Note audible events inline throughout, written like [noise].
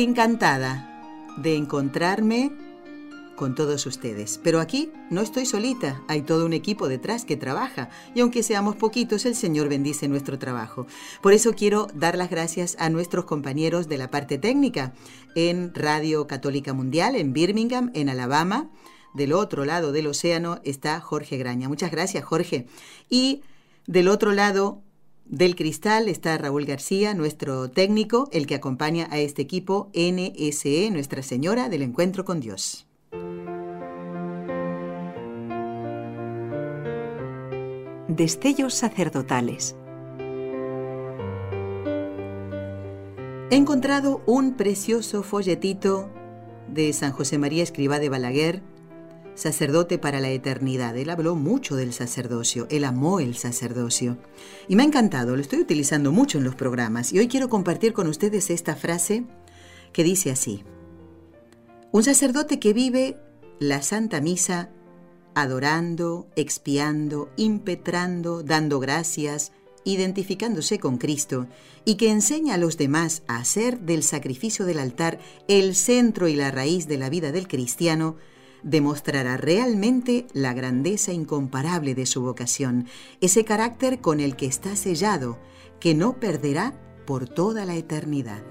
Encantada de encontrarme con todos ustedes. Pero aquí no estoy solita, hay todo un equipo detrás que trabaja y aunque seamos poquitos, el Señor bendice nuestro trabajo. Por eso quiero dar las gracias a nuestros compañeros de la parte técnica en Radio Católica Mundial, en Birmingham, en Alabama. Del otro lado del océano está Jorge Graña. Muchas gracias, Jorge. Y del otro lado del cristal está Raúl García, nuestro técnico, el que acompaña a este equipo NSE, Nuestra Señora del Encuentro con Dios. Destellos sacerdotales. He encontrado un precioso folletito de San José María Escribá de Balaguer, sacerdote para la eternidad. Él habló mucho del sacerdocio, él amó el sacerdocio. Y me ha encantado, lo estoy utilizando mucho en los programas. Y hoy quiero compartir con ustedes esta frase que dice así. Un sacerdote que vive la Santa Misa adorando, expiando, impetrando, dando gracias, identificándose con Cristo y que enseña a los demás a hacer del sacrificio del altar el centro y la raíz de la vida del cristiano, demostrará realmente la grandeza incomparable de su vocación, ese carácter con el que está sellado, que no perderá por toda la eternidad.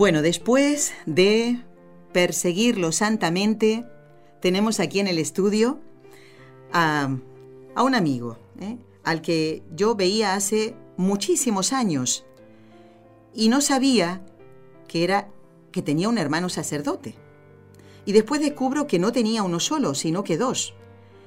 Bueno, después de perseguirlo santamente, tenemos aquí en el estudio a, un amigo, ¿eh? al que yo veía hace muchísimos años y no sabía que era que tenía un hermano sacerdote. Y después descubro que no tenía uno solo, sino que dos.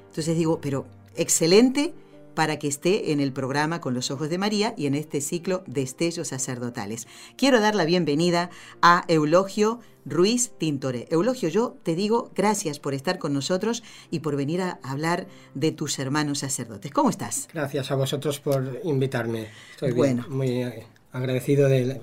Entonces digo, pero excelente para que esté en el programa Con los Ojos de María y en este ciclo de Estellos Sacerdotales. Quiero dar la bienvenida a Eulogio Ruiz Tintore. Eulogio, yo te digo gracias por estar con nosotros y por venir a hablar de tus hermanos sacerdotes. ¿Cómo estás? Gracias a vosotros por invitarme. Estoy bueno. muy agradecido de,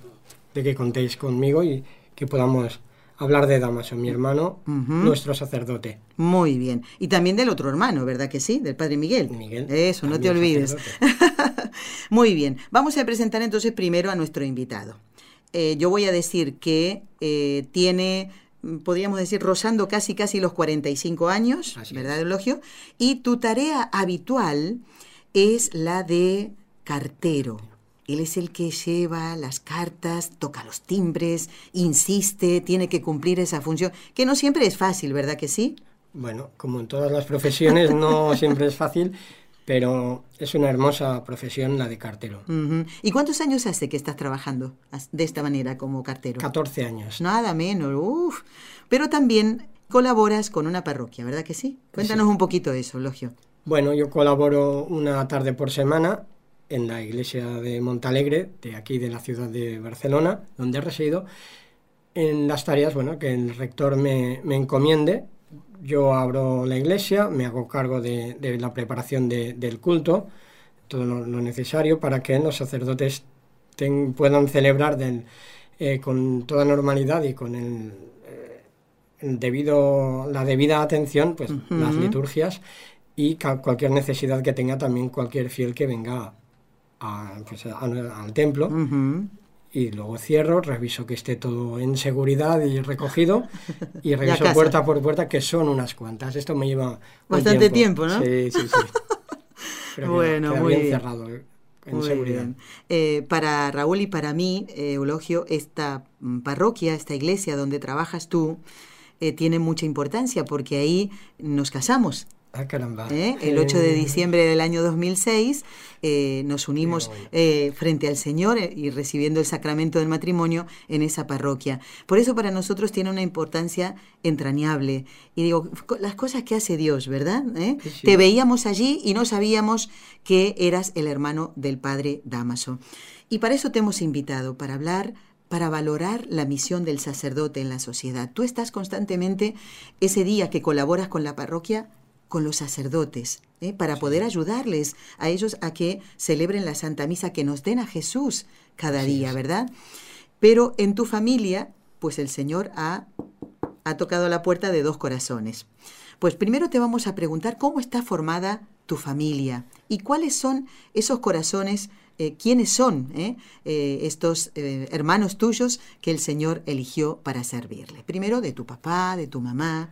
de que contéis conmigo y que podamos hablar de Damaso, mi hermano, nuestro sacerdote. Muy bien. Y también del otro hermano, ¿verdad que sí? Del padre Miguel. Miguel. Eso, no te olvides. [laughs] Muy bien. Vamos a presentar entonces primero a nuestro invitado. Eh, yo voy a decir que eh, tiene, podríamos decir, rozando casi casi los 45 años, ¿verdad, Elogio? Y tu tarea habitual es la de cartero. Él es el que lleva las cartas, toca los timbres, insiste, tiene que cumplir esa función, que no siempre es fácil, ¿verdad que sí? Bueno, como en todas las profesiones, no [laughs] siempre es fácil, pero es una hermosa profesión la de cartero. ¿Y cuántos años hace que estás trabajando de esta manera como cartero? 14 años. Nada menos, uff. Pero también colaboras con una parroquia, ¿verdad que sí? Cuéntanos un poquito de eso, Logio. Bueno, yo colaboro una tarde por semana en la iglesia de Montalegre, de aquí de la ciudad de Barcelona, donde resido, en las tareas bueno, que el rector me, encomiende. Yo abro la iglesia, me hago cargo de, la preparación del culto, todo lo, necesario para que los sacerdotes puedan celebrar eh, con toda normalidad y con el, eh, debido, la debida atención pues, las liturgias y cualquier necesidad que tenga también cualquier fiel que venga pues, al templo y luego cierro, reviso que esté todo en seguridad y recogido [laughs] y reviso puerta por puerta, que son unas cuantas. Esto me lleva bastante tiempo, ¿no? Sí, sí, sí. [laughs] bueno, muy bien. cerrado eh, en seguridad. Eh, para Raúl y para mí, eh, Eulogio, esta mm, parroquia, esta iglesia donde trabajas tú, tiene mucha importancia porque ahí nos casamos Ah, caramba. ¿eh? El 8 de diciembre del año 2006 eh, nos unimos eh, frente al Señor y recibiendo el sacramento del matrimonio en esa parroquia. Por eso para nosotros tiene una importancia entrañable. Y digo, las cosas que hace Dios, ¿verdad? Te veíamos allí y no sabíamos que eras el hermano del padre Damaso. Y para eso te hemos invitado, para hablar para valorar la misión del sacerdote en la sociedad. Tú estás constantemente, ese día que colaboras con la parroquia, con los sacerdotes, ¿eh? para poder ayudarles a ellos a que celebren la Santa Misa, que nos den a Jesús cada día, ¿verdad? Pero en tu familia, pues el Señor ha, ha tocado la puerta de dos corazones. Pues primero te vamos a preguntar cómo está formada tu familia y cuáles son esos corazones, eh, quiénes son eh, estos hermanos tuyos que el Señor eligió para servirle. Primero de tu papá, de tu mamá,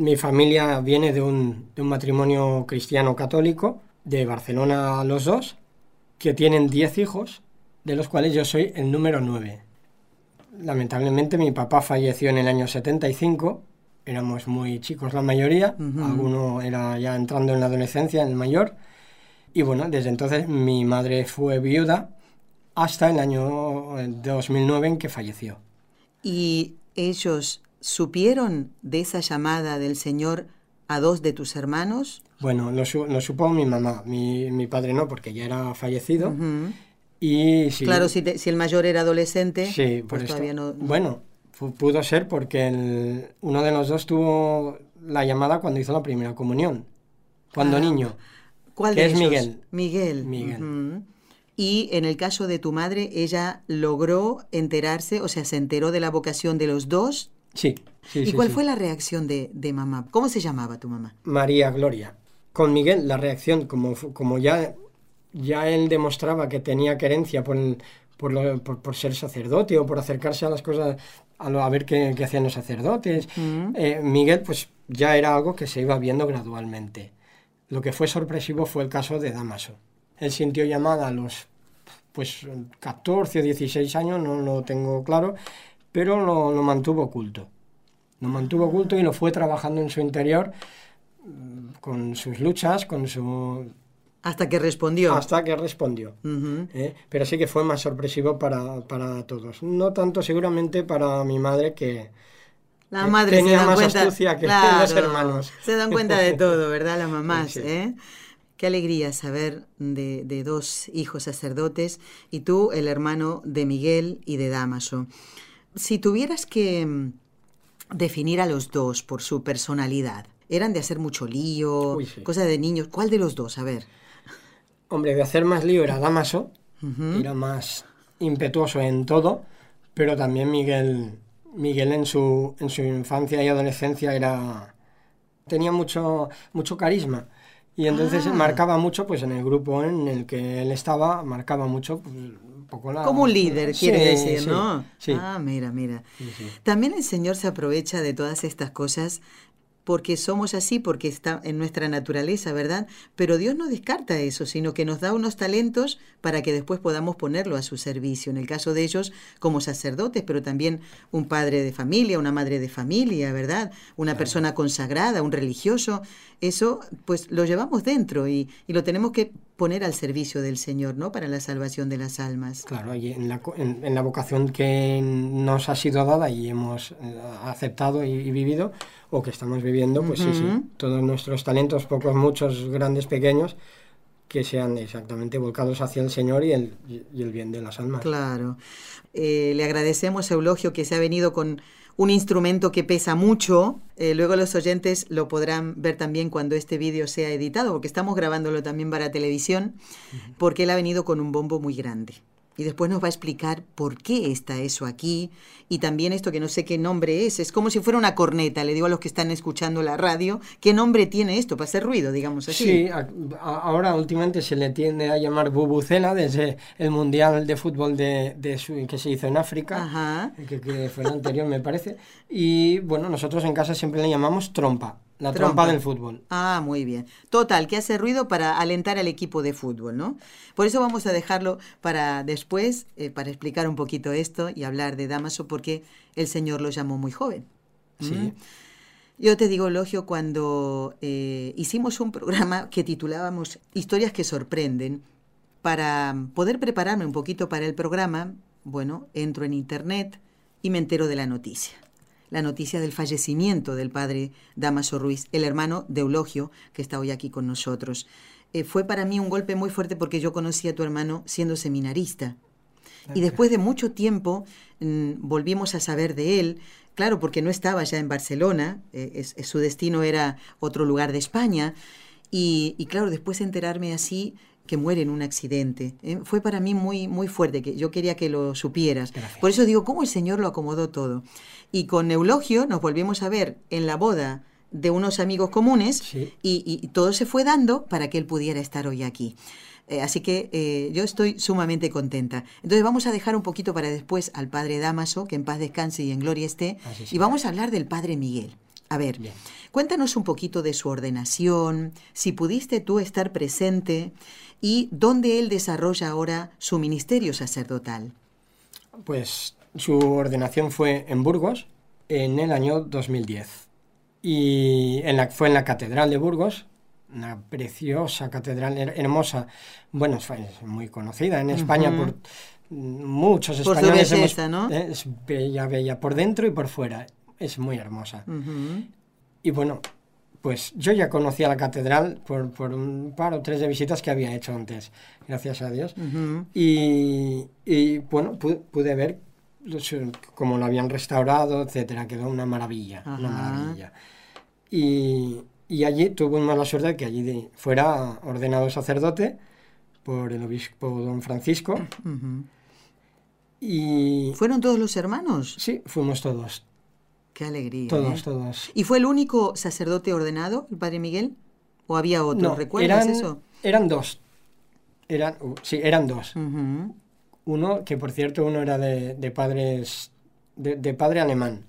mi familia viene de un, matrimonio cristiano católico, de Barcelona los dos, que tienen 10 hijos, de los cuales yo soy el número 9. Lamentablemente mi papá falleció en el año 75, éramos muy chicos la mayoría, alguno era ya entrando en la adolescencia, el mayor, y bueno, desde entonces mi madre fue viuda hasta el año 2009 en que falleció. ¿Y ellos ¿Supieron de esa llamada del Señor a dos de tus hermanos? Bueno, lo, supo mi mamá, mi, padre no, porque ya era fallecido. Y claro, si, el mayor era adolescente, sí, pues todavía no... Bueno, pudo ser porque uno de los dos tuvo la llamada cuando hizo la primera comunión, cuando ah, niño. ¿Cuál que es Miguel. Miguel. Miguel. Y en el caso de tu madre, ella logró enterarse, o sea, se enteró de la vocación de los dos Sí. sí ¿Y cuál fue la reacción de, mamá? ¿Cómo se llamaba tu mamá? María Gloria. Con Miguel la reacción, como, como ya, ya él demostraba que tenía querencia por, por, ser sacerdote o por acercarse a las cosas, a, ver qué, hacían los sacerdotes, eh, Miguel pues ya era algo que se iba viendo gradualmente. Lo que fue sorpresivo fue el caso de Damaso. Él sintió llamada a los pues 14 o 16 años, no lo tengo claro, pero lo, mantuvo oculto. Lo mantuvo oculto y lo fue trabajando en su interior mm, con sus luchas, con su... Hasta que respondió. Hasta que respondió. ¿eh? Pero sí que fue más sorpresivo para, para, todos. No tanto seguramente para mi madre que... La madre tenía se más cuenta, astucia que los hermanos. Se dan cuenta de todo, ¿verdad? Las mamás, ¿eh? Qué alegría saber de, de, dos hijos sacerdotes y tú, el hermano de Miguel y de Damaso. Si tuvieras que mm, definir a los dos por su personalidad, eran de hacer mucho lío, cosas de niños. ¿Cuál de los dos? A ver. Hombre, de hacer más lío era Damaso, era más impetuoso en todo, pero también Miguel, Miguel en su, en su infancia y adolescencia era tenía mucho, mucho carisma. Y entonces ah. marcaba mucho, pues en el grupo en el que él estaba, marcaba mucho pues, como un líder, quiere decir, ¿no? Ah, mira, mira. También el Señor se aprovecha de todas estas cosas porque somos así, porque está en nuestra naturaleza, ¿verdad? Pero Dios no descarta eso, sino que nos da unos talentos para que después podamos ponerlo a su servicio. En el caso de ellos, como sacerdotes, pero también un padre de familia, una madre de familia, ¿verdad? Una persona consagrada, un religioso. Eso, pues lo llevamos dentro y, y, lo tenemos que poner al servicio del Señor, ¿no? Para la salvación de las almas. Claro, y en la, en, la vocación que nos ha sido dada y hemos eh, aceptado y vivido, o que estamos viviendo, pues sí, sí, todos nuestros talentos, pocos, muchos, grandes, pequeños, que sean exactamente volcados hacia el Señor y el, y el bien de las almas. Claro. Eh, le agradecemos a Eulogio que se ha venido con un instrumento que pesa mucho. Eh, luego los oyentes lo podrán ver también cuando este vídeo sea editado, porque estamos grabándolo también para televisión, porque él ha venido con un bombo muy grande y después nos va a explicar por qué está eso aquí y también esto que no sé qué nombre es. Es como si fuera una corneta, le digo a los que están escuchando la radio, ¿qué nombre tiene esto para hacer ruido, digamos así? Sí, ahora últimamente se le tiende a llamar bubucela desde el Mundial de Fútbol de, que se hizo en África, Que, que fue el anterior me parece, y bueno, nosotros en casa siempre le llamamos trompa. La trompa. del fútbol. Ah, muy bien. Total, que hace ruido para alentar al equipo de fútbol, ¿no? Por eso vamos a dejarlo para después, eh, para explicar un poquito esto y hablar de Damaso, porque el Señor lo llamó muy joven. Sí. Yo te digo, Logio, cuando eh, hicimos un programa que titulábamos Historias que sorprenden, para poder prepararme un poquito para el programa, bueno, entro en internet y me entero de la noticia. La noticia del fallecimiento del padre Damaso Ruiz, el hermano de Eulogio, que está hoy aquí con nosotros. Eh, fue para mí un golpe muy fuerte porque yo conocí a tu hermano siendo seminarista. Y después de mucho tiempo mm, volvimos a saber de él, claro, porque no estaba ya en Barcelona, eh, su destino era otro lugar de España, y, claro, después enterarme así que muere en un accidente, eh, fue para mí muy, muy fuerte, que yo quería que lo supieras. Por eso digo, ¿cómo el Señor lo acomodó todo? Y con Eulogio nos volvimos a ver en la boda de unos amigos comunes y todo se fue dando para que él pudiera estar hoy aquí. Eh, así que eh, yo estoy sumamente contenta. Entonces vamos a dejar un poquito para después al padre Damaso, que en paz descanse y en gloria esté, y vamos a hablar del padre Miguel. A ver, cuéntanos un poquito de su ordenación, si pudiste tú estar presente y dónde él desarrolla ahora su ministerio sacerdotal. Pues su ordenación fue en Burgos en el año 2010 y en la, fue en la Catedral de Burgos, una preciosa catedral hermosa. Bueno, es muy conocida en España por muchos españoles. ¿eh? Es bella, bella por dentro y por fuera. Es muy hermosa. Y bueno, pues yo ya conocía la catedral por, por, un par o tres de visitas que había hecho antes, gracias a Dios. y, y, bueno, pude, ver cómo lo habían restaurado, etcétera. Quedó una maravilla, una maravilla. Y, y allí tuvimos la suerte de que allí fuera ordenado sacerdote por el obispo don Francisco. y ¿Fueron todos los hermanos? Sí, fuimos todos. Qué alegría. Todos, ¿eh? todos. ¿Y fue el único sacerdote ordenado, el padre Miguel? ¿O había otro? No, ¿Recuerdas eran, eso? Eran dos. Eran, uh, sí, eran dos. Uno, que por cierto, uno era de, de padres, de padre alemán.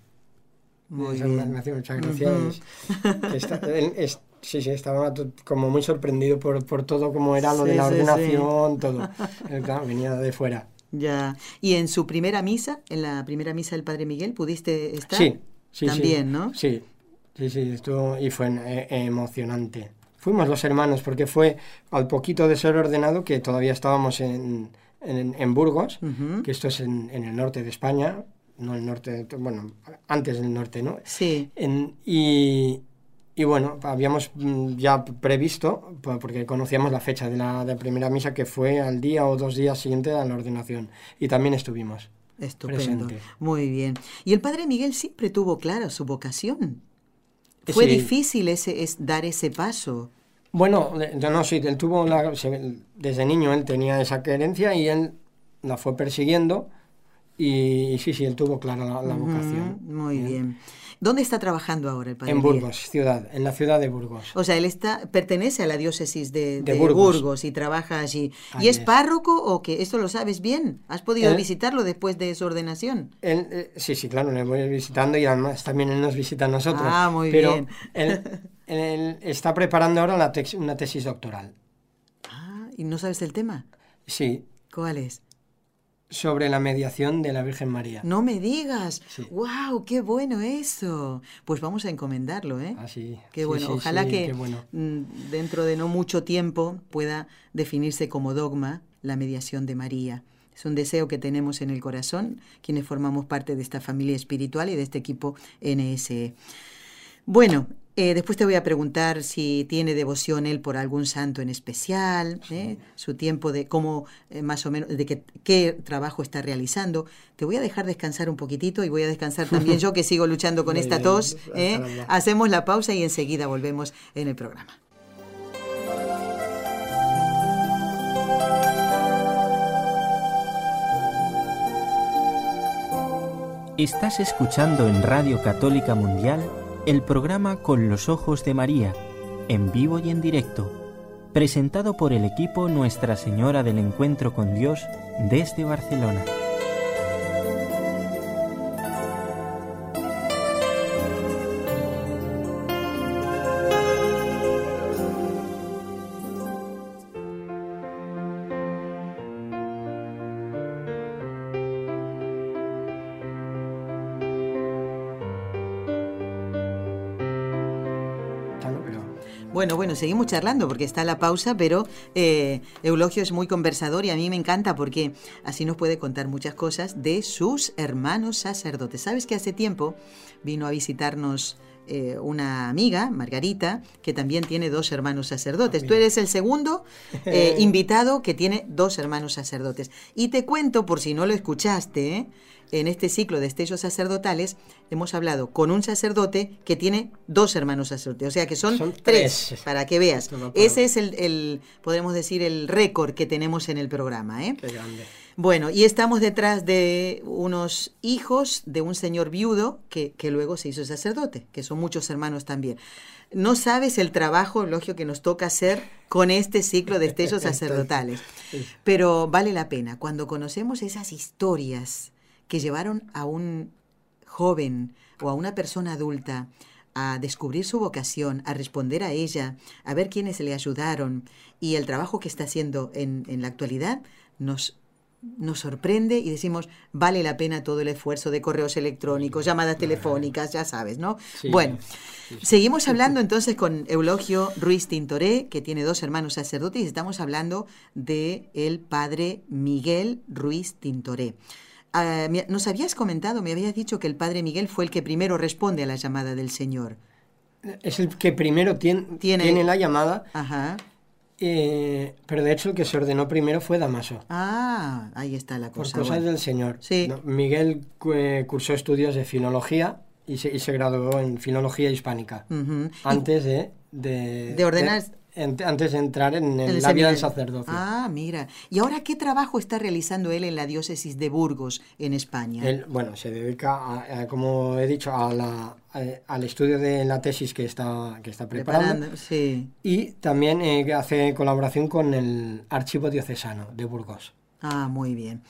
Muy bien. Me muchas gracias. sí, sí, estaba como muy sorprendido por, por todo como era lo de la ordenación, todo. venía de fuera. Ya. ¿Y en su primera misa, en la primera misa del Padre Miguel, pudiste estar? Sí, sí. También, ¿no? Sí, sí, sí, estuvo y fue eh, emocionante. Fuimos los hermanos porque fue al poquito de ser ordenado que todavía estábamos en, en, Burgos, que esto es en, en el norte de España, no el norte, bueno, antes del norte, ¿no? Sí. y, y, bueno, habíamos mm, ya previsto, porque conocíamos la fecha de la, de primera misa, que fue al día o dos días siguiente a la ordenación. Y también estuvimos. Estupendo. Muy bien. Y el padre Miguel siempre tuvo clara su vocación. Fue difícil ese, es dar ese paso. Bueno, yo no, sí, él tuvo desde niño él tenía esa querencia y él la fue persiguiendo y, sí, sí, él tuvo clara la, vocación. Muy bien. ¿Dónde está trabajando ahora el padre? En Burgos, ciudad, en la ciudad de Burgos. O sea, él está, pertenece a la diócesis de, Burgos. y trabaja allí. ¿Y es, párroco o qué? ¿Esto lo sabes bien? ¿Has podido visitarlo después de su ordenación? Eh, sí, sí, claro, le voy visitando y además también él nos visita a nosotros. Ah, muy Pero bien. Él, [laughs] él, está preparando ahora la una tesis doctoral. Ah, ¿y no sabes el tema? Sí. ¿Cuál es? Sobre la mediación de la Virgen María. No me digas. ¡Wow! ¡Qué bueno eso! Pues vamos a encomendarlo, ¿eh? Ah, sí. Qué bueno. Ojalá que mm, dentro de no mucho tiempo pueda definirse como dogma la mediación de María. Es un deseo que tenemos en el corazón, quienes formamos parte de esta familia espiritual y de este equipo NSE. Bueno, eh, después te voy a preguntar si tiene devoción él por algún santo en especial, ¿eh? su tiempo de cómo eh, más o menos, de qué trabajo está realizando. Te voy a dejar descansar un poquitito y voy a descansar también yo que sigo luchando con esta tos. Hacemos la pausa y enseguida volvemos en el programa. Estás escuchando en Radio Católica Mundial el programa Con los Ojos de María, en vivo y en directo, presentado por el equipo Nuestra Señora del Encuentro con Dios desde Barcelona. Bueno, seguimos charlando porque está la pausa, pero eh, Eulogio es muy conversador y a mí me encanta porque así nos puede contar muchas cosas de sus hermanos sacerdotes. ¿Sabes que hace tiempo vino a visitarnos eh, una amiga, Margarita, que también tiene dos hermanos sacerdotes. Tú eres el segundo eh, [laughs] invitado que tiene dos hermanos sacerdotes. Y te cuento, por si no lo escuchaste, ¿eh? En este ciclo de estellos sacerdotales hemos hablado con un sacerdote que tiene dos hermanos sacerdotes, o sea que son, tres, para que veas. Ese es el, el, podemos decir, el récord que tenemos en el programa. ¿eh? Qué grande. Bueno, y estamos detrás de unos hijos de un señor viudo que, que luego se hizo sacerdote, que son muchos hermanos también. No sabes el trabajo, lógico, que nos toca hacer con este ciclo de estellos [laughs] sacerdotales, pero vale la pena. Cuando conocemos esas historias, que llevaron a un joven o a una persona adulta a descubrir su vocación, a responder a ella, a ver quiénes le ayudaron y el trabajo que está haciendo en, en la actualidad, nos, nos sorprende y decimos, vale la pena todo el esfuerzo de correos electrónicos, llamadas telefónicas, ya sabes, ¿no? Sí, bueno, sí, sí. seguimos hablando entonces con Eulogio Ruiz Tintoré, que tiene dos hermanos sacerdotes, y estamos hablando de el padre Miguel Ruiz Tintoré. Ah, nos habías comentado, me habías dicho que el padre Miguel fue el que primero responde a la llamada del Señor. Es el que primero tien- Tiene- tiene, la llamada, Ajá. eh, pero de hecho el que se ordenó primero fue Damaso. Ah, ahí está la Por cosa. cosas bueno. del Señor. Sí. No, Miguel eh, cursó estudios de filología y se, y se graduó en filología hispánica. Antes de, de, De ordenar- en- antes de entrar en, en el la vida del sacerdocio. Ah, mira. ¿Y ahora qué trabajo está realizando él en la diócesis de Burgos, en España? Él, bueno, se dedica, a- a, como he dicho, a la- a- al estudio de la tesis que está, que está preparando. Preparando, sí. Y también eh, hace colaboración con el Archivo Diocesano de Burgos. Ah, muy bien.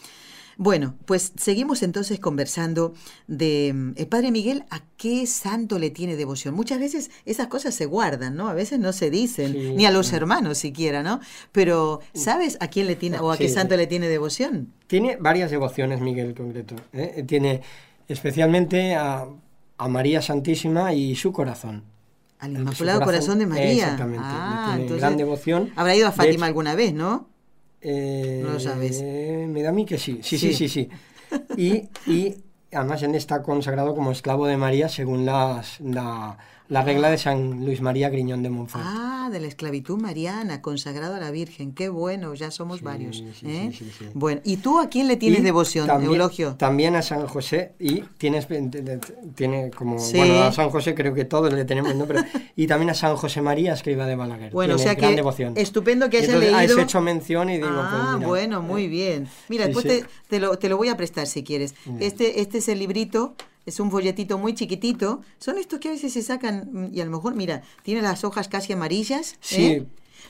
Bueno, pues seguimos entonces conversando de mm, el Padre Miguel a qué santo le tiene devoción. Muchas veces esas cosas se guardan, ¿no? A veces no se dicen, Sí, ni a los sí. hermanos siquiera, ¿no? Pero ¿sabes a quién le tiene o a qué santo le tiene devoción? Tiene varias devociones, Miguel, en concreto. ¿eh? Tiene especialmente a, a María Santísima y su corazón. Al su Inmaculado Corazón, de María. Exactamente. Ah, tiene entonces gran devoción. habrá ido a Fátima hecho, alguna vez, ¿no? Eh, No lo sabes. Me da a mí que sí. Sí, Sí. sí, sí, sí. Y, y además él está consagrado como esclavo de María según las, la, la regla de San Luis María Griñón de Montfort. Ah, de la esclavitud mariana, consagrado a la Virgen. Qué bueno, ya somos Sí, varios. sí, ¿eh? sí. Bueno, ¿y tú a quién le tienes Y devoción, también, Eulogio? También a San José y tienes tiene como bueno a San José creo que todos le tenemos ¿no? Pero, [laughs] y también a San José María escriba de Balaguer. Bueno, o sea gran que devoción. estupendo que hayas entonces, a leído. ese hecho mención y digo ah, pues mira, bueno, muy bien. Mira, después. Te, te lo, te lo voy a prestar si quieres. Bien. Este, este es el librito, es un folletito muy chiquitito. Son estos que a veces se sacan mm, y a lo mejor, mira, tiene las hojas casi amarillas. Sí, ¿eh?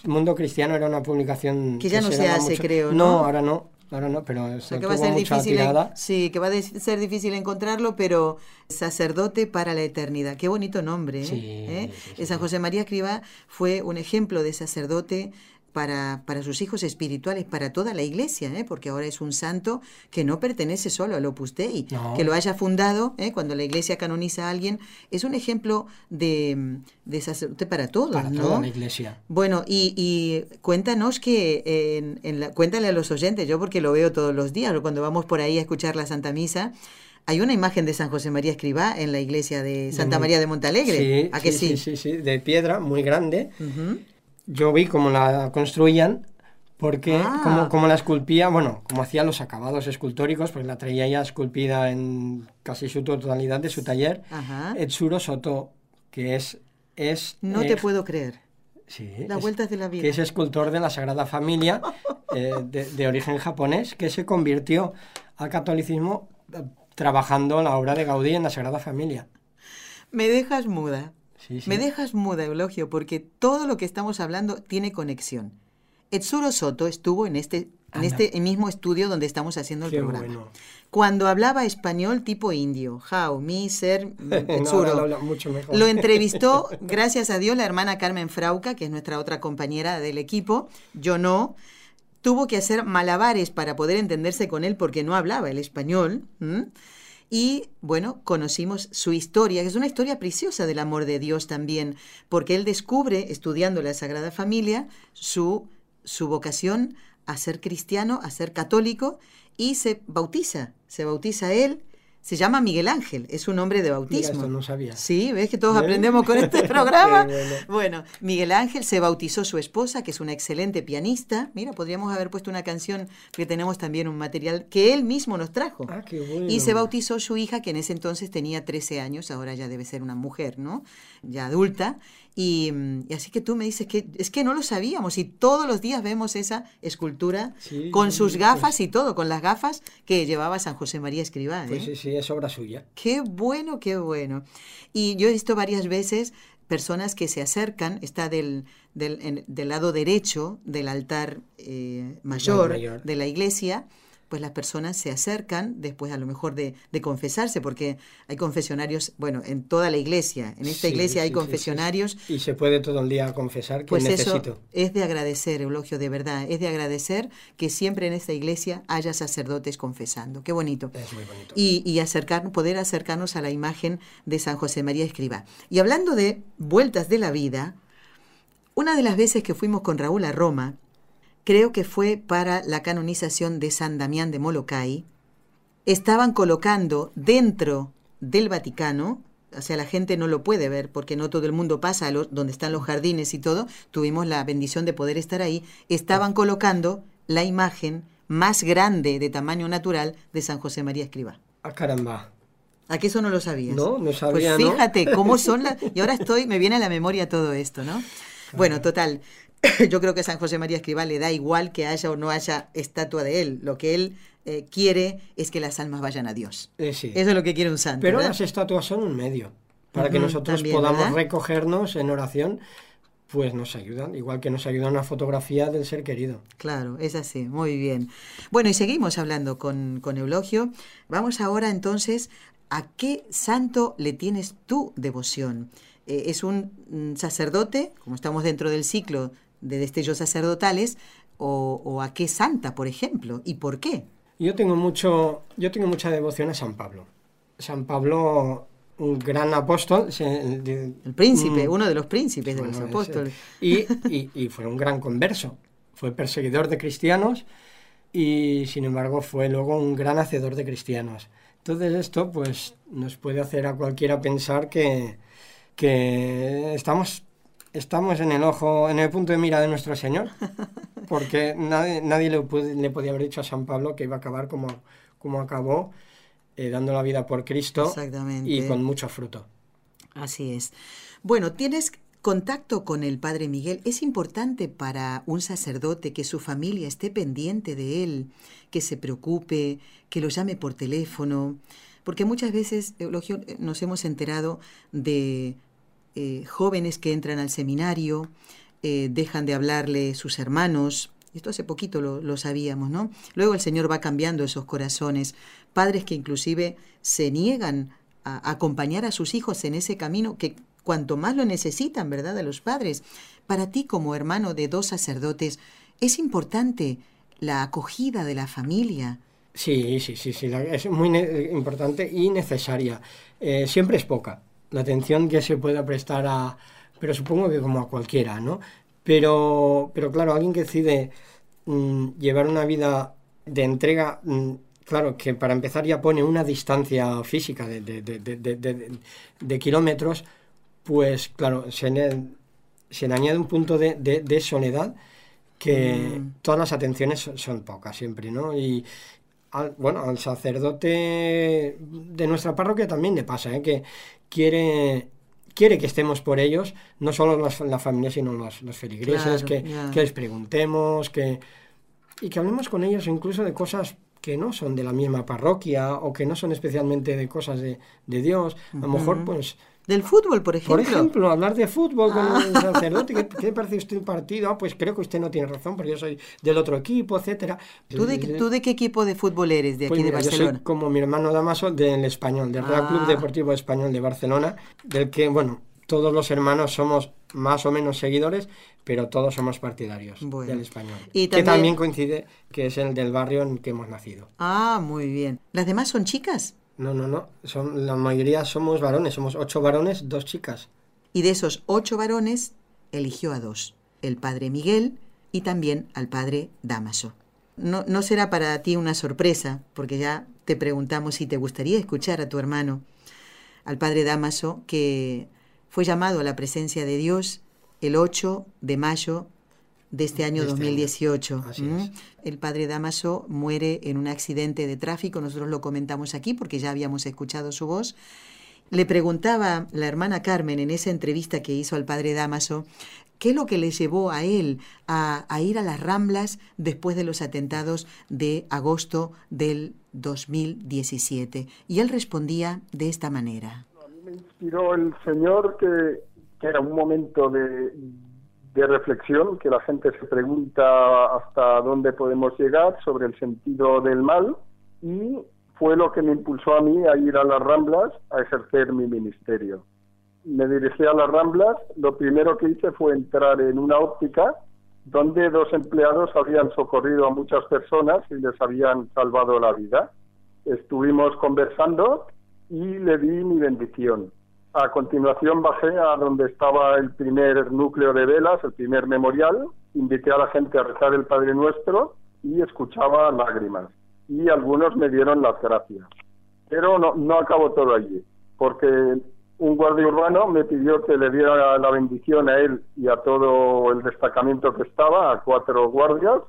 Mundo Cristiano era una publicación Que ya no se hace, mucho- creo, ¿no? No, ahora no, ahora no, pero O sea, que va a ser difícil, tirada. sí, que va a ser difícil encontrarlo, pero sacerdote para la eternidad. Qué bonito nombre, ¿eh? Sí, ¿Eh? sí, sí, San. José María Escribá fue un ejemplo de sacerdote para, para sus hijos espirituales, para toda la iglesia, ¿eh? porque ahora es un santo que no pertenece solo al Opus Dei, No. que lo haya fundado, ¿eh? cuando la iglesia canoniza a alguien, es un ejemplo de, de sacerdote para todos, para ¿no? toda la iglesia. Bueno, y, y cuéntanos que en, en la, cuéntale a los oyentes, yo porque lo veo todos los días, cuando vamos por ahí a escuchar la Santa Misa, hay una imagen de San José María Escribá en la iglesia de Santa María de Montalegre. Sí, ¿A que sí? sí, sí, sí, de piedra, muy grande. Ujú. Yo vi cómo la construían, porque Ah. como, como la esculpía, bueno, como hacía los acabados escultóricos, porque la traía ya esculpida en casi su totalidad de su taller, Ajá. Etsuro Soto, que es... es No eh, te puedo creer. sí, Las es- vueltas de la vida. que es escultor de la Sagrada Familia, [laughs] eh, de, de origen japonés, que se convirtió al catolicismo eh, trabajando la obra de Gaudí en la Sagrada Familia. Me dejas muda. Sí, sí. Me dejas muda, Eulogio, porque todo lo que estamos hablando tiene conexión. Etsuro Soto estuvo en este, en este mismo estudio donde estamos haciendo el Qué programa. bueno. Cuando hablaba español tipo indio, how, mi, ser, [laughs] mm, No, Etsuro. lo habla mucho mejor. Lo entrevistó, [laughs] gracias a Dios, la hermana Carmen Frauca, que es nuestra otra compañera del equipo. Yo no. Tuvo que hacer malabares para poder entenderse con él porque no hablaba el español. ¿m? Y bueno, conocimos su historia, que es una historia preciosa del amor de Dios también, porque él descubre, estudiando la Sagrada Familia, su, su vocación a ser cristiano, a ser católico, y se bautiza, se bautiza él se llama Miguel Ángel, es un nombre de bautismo. esto no sabía. Sí, ves que todos aprendemos con [laughs] este programa. bueno. Miguel Ángel se bautizó su esposa, que es una excelente pianista. Mira, podríamos haber puesto una canción, que tenemos también un material que él mismo nos trajo. Ah, qué bueno. Y se bautizó su hija, que en ese entonces tenía 13 años, ahora ya debe ser una mujer, ¿no? Ya adulta. Y, así que tú me dices que es que no lo sabíamos y todos los días vemos esa escultura con sus gafas y todo, con las gafas que llevaba San José María Escribá. Pues ¿eh? sí, sí, es obra suya. Qué bueno, qué bueno. Y yo he visto varias veces personas que se acercan, está del, del, del lado derecho del altar eh, mayor de la iglesia, pues las personas se acercan después a lo mejor de, confesarse, porque hay confesionarios, bueno, en toda la iglesia, en esta iglesia hay confesionarios. y se puede todo el día confesar que pues necesito. Eso es de agradecer, Eulogio, de verdad, es de agradecer que siempre en esta iglesia haya sacerdotes confesando. Qué bonito. Es muy bonito. Y, y acercar, poder acercarnos a la imagen de San José María Escriba. Y hablando de vueltas de la vida, una de las veces que fuimos con Raúl a Roma, creo que fue para la canonización de San Damián de Molokai, estaban colocando dentro del Vaticano, o sea, la gente no lo puede ver porque no todo el mundo pasa a donde están los jardines y todo, tuvimos la bendición de poder estar ahí, estaban colocando la imagen más grande de tamaño natural de San José María Escriba. Ah, caramba. ¿A qué eso no lo sabías? No, no sabía, Pues fíjate cómo son las... [laughs] Y ahora estoy, me viene a la memoria todo esto, ¿no? Bueno, total, [laughs] yo creo que San José María Escribá le da igual que haya o no haya estatua de él. Lo que él eh, quiere es que las almas vayan a Dios. Eh, Eso es lo que quiere un santo. Pero las estatuas son un medio para que nosotros podamos recogernos en oración. Pues nos ayudan, igual que nos ayuda una fotografía del ser querido. Claro, es así, muy bien. Bueno, y seguimos hablando con, con Eulogio. Vamos ahora entonces a qué santo le tienes tu devoción. Eh, es un mm, sacerdote, como estamos dentro del ciclo de destellos sacerdotales o, a qué santa, por ejemplo, y por qué. Yo tengo mucho, yo tengo mucha devoción a San Pablo. San Pablo, un gran apóstol. el príncipe, mm. uno de los príncipes de los apóstoles. Y, y, fue un gran converso. Fue perseguidor de cristianos y sin embargo fue luego un gran hacedor de cristianos. Entonces esto pues nos puede hacer a cualquiera pensar que, que estamos estamos en el ojo, en el punto de mira de nuestro Señor, [laughs] porque nadie, nadie le, le, podía haber dicho a San Pablo que iba a acabar como, como acabó, eh, dando la vida por Cristo y con mucho fruto. Así es. Bueno, tienes contacto con el Padre Miguel. Es importante para un sacerdote que su familia esté pendiente de él, que se preocupe, que lo llame por teléfono, porque muchas veces, Eulogio, nos hemos enterado de eh, jóvenes que entran al seminario, eh, dejan de hablarle sus hermanos. Esto hace poquito lo, sabíamos, ¿no? Luego el Señor va cambiando esos corazones. Padres que inclusive se niegan a acompañar a sus hijos en ese camino que cuanto más lo necesitan, ¿verdad? A los padres. Para ti como hermano de dos sacerdotes, es importante la acogida de la familia. Sí, sí, sí, sí, es muy importante y necesaria. Eh, siempre es poca, la atención que se pueda prestar a, pero supongo que como a cualquiera, ¿no? Pero, pero claro, alguien que decide mm, llevar una vida de entrega, mm, claro, que para empezar ya pone una distancia física de, de, kilómetros, pues claro, se le, se le, añade un punto de, soledad que mm. todas las atenciones son, son, pocas siempre, ¿no? Y, bueno, al sacerdote de nuestra parroquia también le pasa, ¿eh? que, quiere, quiere que estemos por ellos, no solo la familia, sino los, los feligreses, que, les preguntemos, que, y que hablemos con ellos incluso de cosas que no son de la misma parroquia o que no son especialmente de cosas de, de Dios. A lo mejor, pues, del fútbol, por ejemplo. Por ejemplo, hablar de fútbol con el ah. sacerdote. ¿Qué, ¿Qué, parece usted un partido? Ah, pues creo que usted no tiene razón, porque yo soy del otro equipo, etcétera. ¿Tú de, ¿tú de qué equipo de fútbol eres de pues aquí de Barcelona? Yo soy como mi hermano Damaso del Español, del Real Club ah. Deportivo Español de Barcelona, del que, bueno, todos los hermanos somos más o menos seguidores, pero todos somos partidarios del español. ¿Y Que también coincide que es el del barrio en que hemos nacido. Ah, muy bien. ¿Las demás son chicas? No, no, no. Son, la mayoría somos varones, somos ocho varones, dos chicas. Y de esos ocho varones, eligió a dos, el padre Miguel y también al padre Damaso. No, no será para ti una sorpresa, porque ya te preguntamos si te gustaría escuchar a tu hermano, al padre Damaso, que fue llamado a la presencia de Dios el 8 de mayo de este año De este 2018. año, así ¿m? es. El padre Damaso muere en un accidente de tráfico, nosotros lo comentamos aquí porque ya habíamos escuchado su voz. Le preguntaba la hermana Carmen en esa entrevista que hizo al padre Damaso, ¿qué es lo que le llevó a él a, a ir a las Ramblas después de los atentados de agosto del 2017? Y él respondía de esta manera. Inspiró el Señor que, que era un momento de, de reflexión, que la gente se pregunta hasta dónde podemos llegar sobre el sentido del mal y fue lo que me impulsó a mí a ir a las Ramblas a ejercer mi ministerio. Me dirigí a las Ramblas, lo primero que hice fue entrar en una óptica donde dos empleados habían socorrido a muchas personas y les habían salvado la vida. Estuvimos conversando y le di mi bendición. A continuación bajé a donde estaba el primer núcleo de velas, el primer memorial, invité a la gente a rezar el Padre Nuestro y escuchaba lágrimas. Y algunos me dieron las gracias. Pero no, no acabó todo allí, porque un guardia urbano me pidió que le diera la bendición a él y a todo el destacamento que estaba, a cuatro guardias,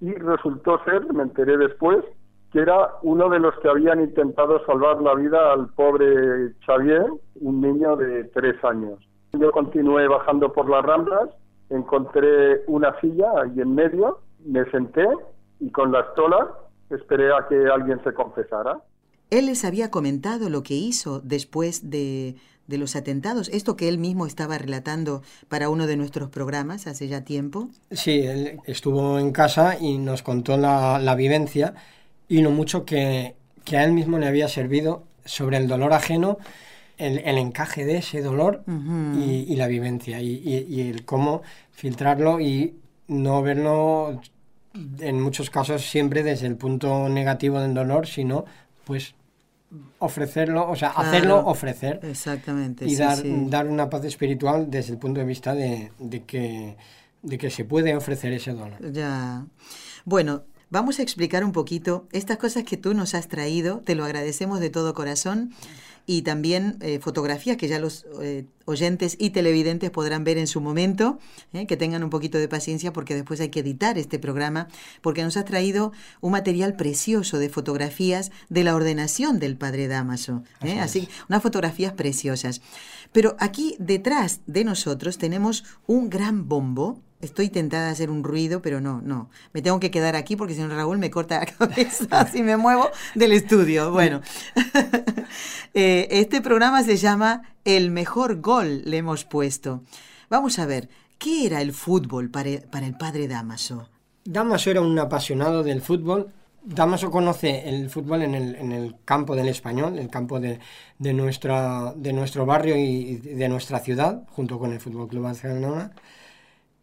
y resultó ser, me enteré después, que era uno de los que habían intentado salvar la vida al pobre Xavier, un niño de tres años. Yo continué bajando por las ramblas, encontré una silla ahí en medio, me senté y con la estola esperé a que alguien se confesara. Él les había comentado lo que hizo después de, de los atentados, esto que él mismo estaba relatando para uno de nuestros programas hace ya tiempo. Sí, él estuvo en casa y nos contó la, la vivencia y lo mucho que, que a él mismo le había servido sobre el dolor ajeno, el, el encaje de ese dolor Ujú. y, y la vivencia y, y- y el cómo filtrarlo y no verlo en muchos casos siempre desde el punto negativo del dolor, sino pues ofrecerlo, o sea, Claro. hacerlo ofrecer Exactamente. y sí, dar, sí. dar una paz espiritual desde el punto de vista de, de que, de que se puede ofrecer ese dolor. Ya. Bueno, vamos a explicar un poquito estas cosas que tú nos has traído. Te lo agradecemos de todo corazón. Y también eh, fotografías que ya los eh, oyentes y televidentes podrán ver en su momento. eh, que tengan un poquito de paciencia porque después hay que editar este programa. Porque nos has traído un material precioso de fotografías de la ordenación del Padre Damaso. Así Así, unas fotografías preciosas. Pero aquí detrás de nosotros tenemos un gran bombo. Estoy tentada de hacer un ruido, pero no, no. Me tengo que quedar aquí porque si Raúl me corta la [laughs] cabeza si me muevo del estudio. Bueno, [laughs] Eh, este programa se llama El mejor gol, le hemos puesto. Vamos a ver, ¿qué era el fútbol para el padre Damaso? Damaso era un apasionado del fútbol. Damaso conoce el fútbol en el, en el campo del español, el campo de, de, nuestra, de nuestro barrio y de nuestra ciudad, junto con el Fútbol Club Barcelona.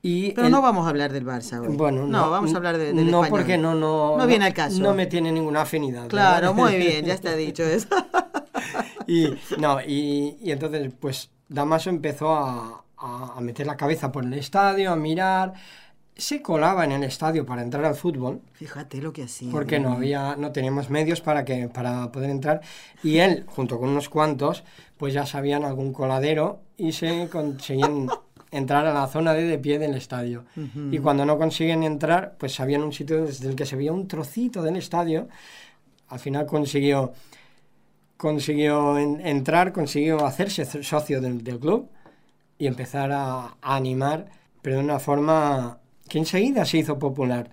Y Pero el- no vamos a hablar del Barça hoy. Bueno, no, vamos a hablar de, del No, español. porque no, no, No viene al caso. No me tiene ninguna afinidad. Claro, ¿verdad? muy [laughs] bien, ya está dicho eso. [laughs] y, no, y, y entonces, pues Damaso empezó a- a meter la cabeza por el estadio, a mirar. Se colaba en el estadio para entrar al fútbol, Fíjate lo que hacía. porque no había, no teníamos medios para que, para poder entrar. Y él, junto con unos cuantos, pues ya sabían algún coladero y se conseguían [laughs] entrar a la zona de, de pie del estadio. Y cuando no consiguen entrar, pues sabían un sitio desde el que se veía un trocito del estadio. Al final consiguió, consiguió en- entrar, consiguió hacerse so- socio del, del club y empezar a, a animar, pero de una forma que enseguida se hizo popular.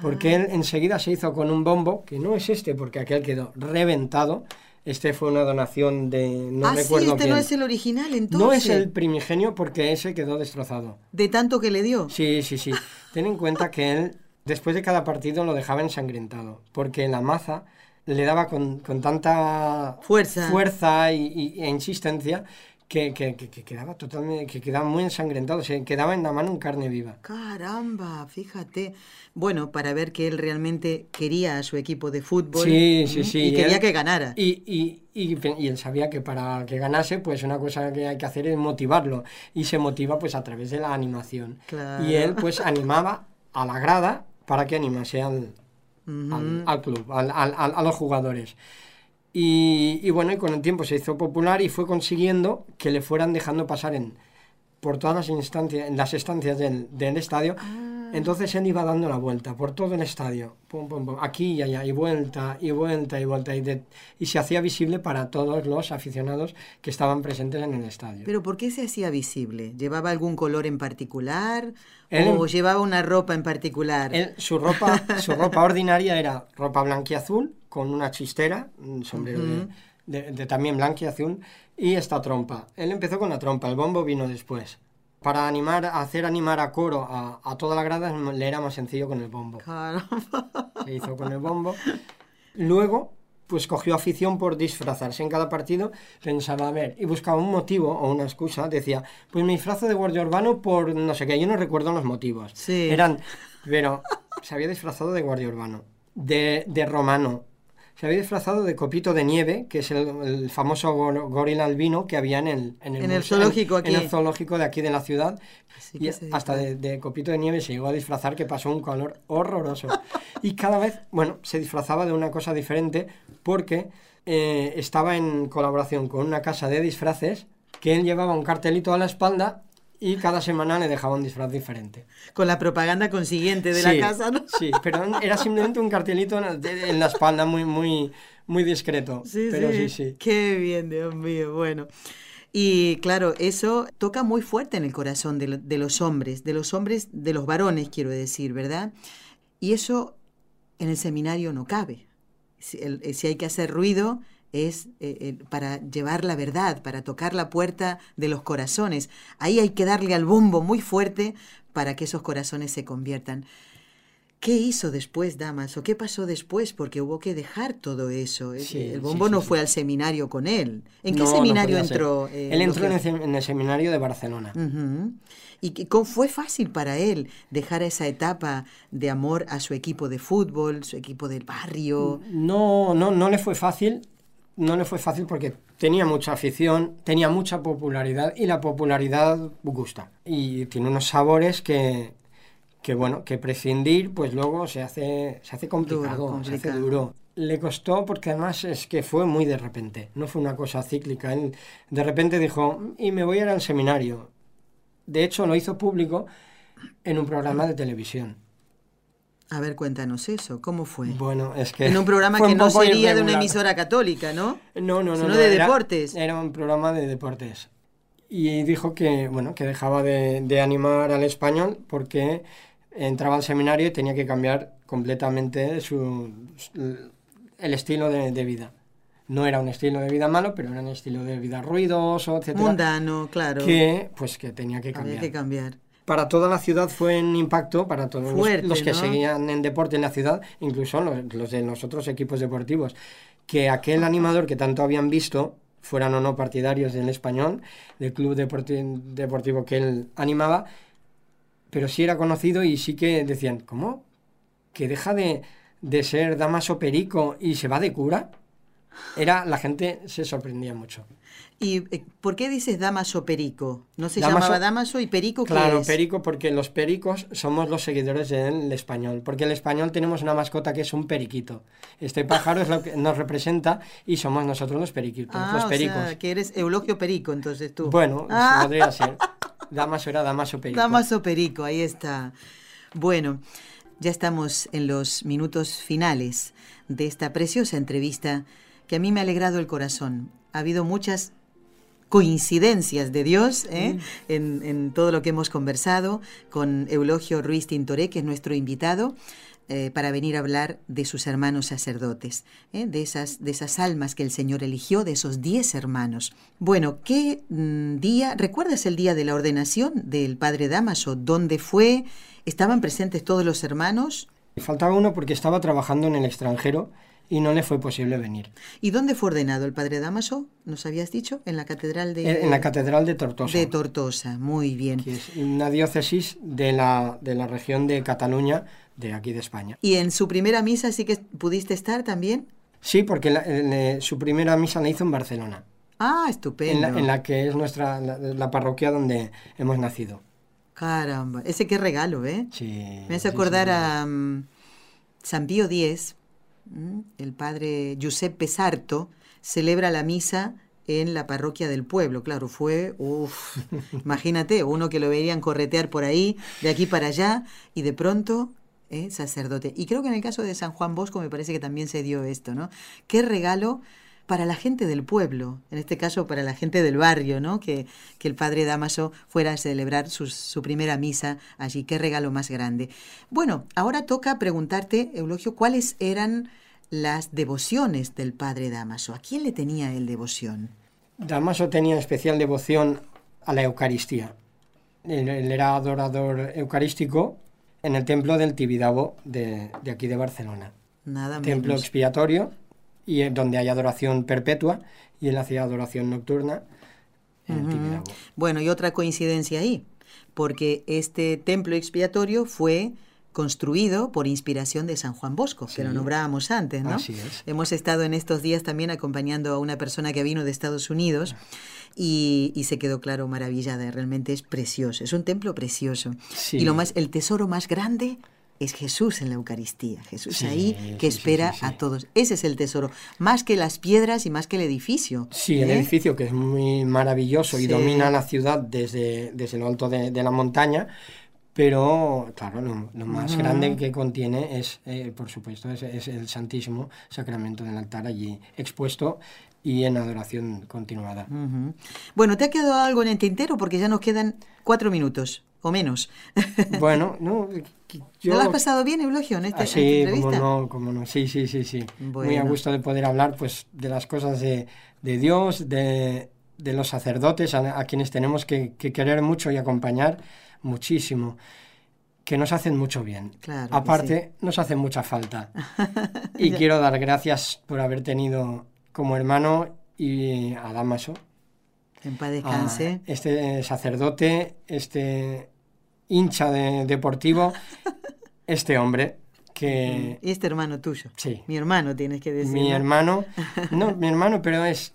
Porque él enseguida se hizo con un bombo, que no es este, porque aquel quedó reventado. Este fue una donación de... No ah, sí, recuerdo este quién. no es el original, entonces. No es el primigenio porque ese quedó destrozado. De tanto que le dio. Sí, sí, sí. Ten en cuenta que él, después de cada partido, lo dejaba ensangrentado. Porque la maza le daba con, con tanta Fuerza. fuerza y, y- e insistencia que, que, que, quedaba totalmente, que quedaba muy ensangrentado, se quedaba en la mano en carne viva. Caramba, fíjate. Bueno, para ver que él realmente quería a su equipo de fútbol. Sí, sí, sí. Y quería que ganara. Y, y, y, él sabía que para que ganase, pues una cosa que hay que hacer es motivarlo. Y se motiva pues a través de la animación. Y él pues animaba a la grada para que animase al, al, club, al, a los jugadores. Y, bueno, y con el tiempo se hizo popular y fue consiguiendo que le fueran dejando pasar en, por todas las instancias, en las estancias del, del estadio. Ah. Entonces él iba dando la vuelta por todo el estadio, aquí y allá, y vuelta, y vuelta, y vuelta, y, y, se hacía visible para todos los aficionados que estaban presentes en el estadio. ¿Pero por qué se hacía visible? ¿Llevaba algún color en particular? ¿O llevaba una ropa en particular? su, ropa, su ropa [laughs] ordinaria era ropa blanca y azul, con una chistera, un sombrero de, también blanco y azul, y esta trompa. Él empezó con la trompa, el bombo vino después. Para animar, hacer animar a coro a, toda la grada le era más sencillo con el bombo. Se hizo con el bombo. Luego, pues cogió afición por disfrazarse en cada partido, pensaba, a ver, y buscaba un motivo o una excusa, decía, pues me disfrazo de guardia urbano por no sé qué, yo no recuerdo los motivos. Sí. Eran, pero se había disfrazado de guardia urbano, de, de romano, se había disfrazado de copito de nieve, que es el, famoso gorila albino que había en el, en el, zoológico aquí. En el zoológico de aquí de la ciudad. y hasta de, copito de nieve se llegó a disfrazar, que pasó un calor horroroso. y cada vez, bueno, se disfrazaba de una cosa diferente porque eh, estaba en colaboración con una casa de disfraces que él llevaba un cartelito a la espalda y cada semana le dejaba un disfraz diferente. Con la propaganda consiguiente de la casa, ¿no? Sí, pero era simplemente un cartelito en la espalda muy, muy, muy discreto. Sí, pero sí. sí, Qué bien, Dios mío, bueno. Y claro, eso toca muy fuerte en el corazón de, de los hombres, de los hombres, de los varones, quiero decir, ¿verdad? Y eso en el seminario no cabe. Si, si hay que hacer ruido, es eh, eh, para llevar la verdad, para tocar la puerta de los corazones. Ahí hay que darle al bombo muy fuerte para que esos corazones se conviertan. ¿Qué hizo después Damaso? ¿Qué pasó después? Porque hubo que dejar todo eso. el bombo no fue al seminario con él. ¿En qué seminario entró? Eh, él entró en el, seminario de Barcelona. ¿Y cómo fue fácil para él dejar esa etapa de amor a su equipo de fútbol, su equipo del barrio? No, no, no le fue fácil no le fue fácil porque tenía mucha afición, tenía mucha popularidad y la popularidad gusta. Y tiene unos sabores que, que bueno, que prescindir pues luego se hace, se hace complicado, se hace duro. Le costó porque además es que fue muy de repente, no fue una cosa cíclica. Él de repente dijo, y me voy a ir al seminario. De hecho, lo hizo público en un programa de televisión. A ver, cuéntanos eso, ¿cómo fue? Bueno, es que... En un programa que no sería de una emisora católica, ¿no? No, no, no. Sino de deportes. Era un programa de deportes. Y dijo que, bueno, que dejaba de, animar al español porque entraba al seminario y tenía que cambiar completamente su, el estilo de, vida. No era un estilo de vida malo, pero era un estilo de vida ruidoso, etc. Mundano, claro. Que, pues, que tenía que cambiar. Había que cambiar para toda la ciudad fue un impacto, para todos los, que seguían en deporte en la ciudad, incluso los, de los otros equipos deportivos, que aquel animador que tanto habían visto, fueran o no partidarios del español, del club deportivo que él animaba, pero sí era conocido y sí que decían, ¿cómo? ¿Que deja de, de ser Damaso Perico y se va de cura? Era, la gente se sorprendía mucho. ¿Y eh, por qué dices Damaso Perico? ¿No se llamaba Damaso y Perico qué Claro, Perico porque los pericos somos los seguidores del español, porque el español tenemos una mascota que es un periquito. Este pájaro es lo que nos representa y somos nosotros los periquitos, ah, los pericos. O sea, que eres Eulogio Perico, entonces tú. Bueno, [laughs] ah. podría ser. Damaso era Damaso Perico. Damaso Perico, ahí está. Bueno, ya estamos en los minutos finales de esta preciosa entrevista que a mí me ha alegrado el corazón. Ha habido muchas coincidencias de Dios ¿eh? en, todo lo que hemos conversado con Eulogio Ruiz Tintoré, que es nuestro invitado. Eh, para venir a hablar de sus hermanos sacerdotes, ¿eh? de, esas, de esas almas que el Señor eligió, de esos diez hermanos. Bueno, ¿qué mm, día? ¿Recuerdas el día de la ordenación del Padre Damaso? ¿Dónde fue? ¿Estaban presentes todos los hermanos? Faltaba uno porque estaba trabajando en el extranjero y no le fue posible venir. ¿Y dónde fue ordenado el padre Damaso? ¿Nos habías dicho? En la catedral de... En la catedral de Tortosa. De Tortosa, muy bien. Que es una diócesis de la, de la región de Cataluña, de aquí de España. ¿Y en su primera misa sí que pudiste estar también? Sí, porque su primera misa la hizo en Barcelona. Ah, estupendo. En la, que es nuestra la, parroquia donde hemos nacido. Caramba, ese qué regalo, ¿eh? Sí. Me hace acordar a mm, San Pío X, el padre Giuseppe Sarto celebra la misa en la parroquia del pueblo. Claro, fue, uff, [laughs] imagínate, uno que lo veían corretear por ahí, de aquí para allá, y de pronto, eh, sacerdote. Y creo que en el caso de San Juan Bosco me parece que también se dio esto, ¿no? Qué regalo para la gente del pueblo, en este caso para la gente del barrio, ¿no? Que, que el padre Damaso fuera a celebrar su, su, primera misa allí. Qué regalo más grande. Bueno, ahora toca preguntarte, Eulogio, cuáles eran las devociones del padre Damaso. ¿A quién le tenía él devoción? Damaso tenía especial devoción a la Eucaristía. Él, era adorador eucarístico en el templo del Tibidabo de, de aquí de Barcelona. Nada Templo expiatorio y donde hay adoración perpetua y él hacía adoración nocturna en el Tibidabo. Bueno, y otra coincidencia ahí, porque este templo expiatorio fue construido por inspiración de San Juan Bosco, que lo nombrábamos antes, ¿no? Así es. Hemos estado en estos días también acompañando a una persona que vino de Estados Unidos y, se quedó claro maravillada, realmente es precioso, es un templo precioso. Y lo más, el tesoro más grande es Jesús en la Eucaristía, Jesús ahí que espera a todos. Ese es el tesoro, más que las piedras y más que el edificio. Sí, el ¿eh? edificio que es muy maravilloso y domina la ciudad desde, desde lo alto de, de la montaña, pero, claro, lo, más grande que contiene es, eh, por supuesto, es, el Santísimo Sacramento del altar allí expuesto y en adoración continuada. Bueno, ¿te ha quedado algo en el tintero? Porque ya nos quedan cuatro minutos o menos. Bueno, no. Yo... lo has pasado bien, Eulogio, en, este, ah, sí, entrevista? no, como no. Sí, sí, sí, sí. Muy a gusto de poder hablar pues, de las cosas de, de Dios, de, de, los sacerdotes, a, quienes tenemos que, que querer mucho y acompañar muchísimo, que nos hacen mucho bien. Aparte, nos hacen mucha falta. [laughs] y quiero dar gracias por haber tenido como hermano y a Damaso. En paz descanse. este sacerdote, este hincha de, deportivo, [laughs] este hombre que... Y este hermano tuyo. Sí. Mi hermano, tienes que decir. Mi hermano, [laughs] no, mi hermano, pero es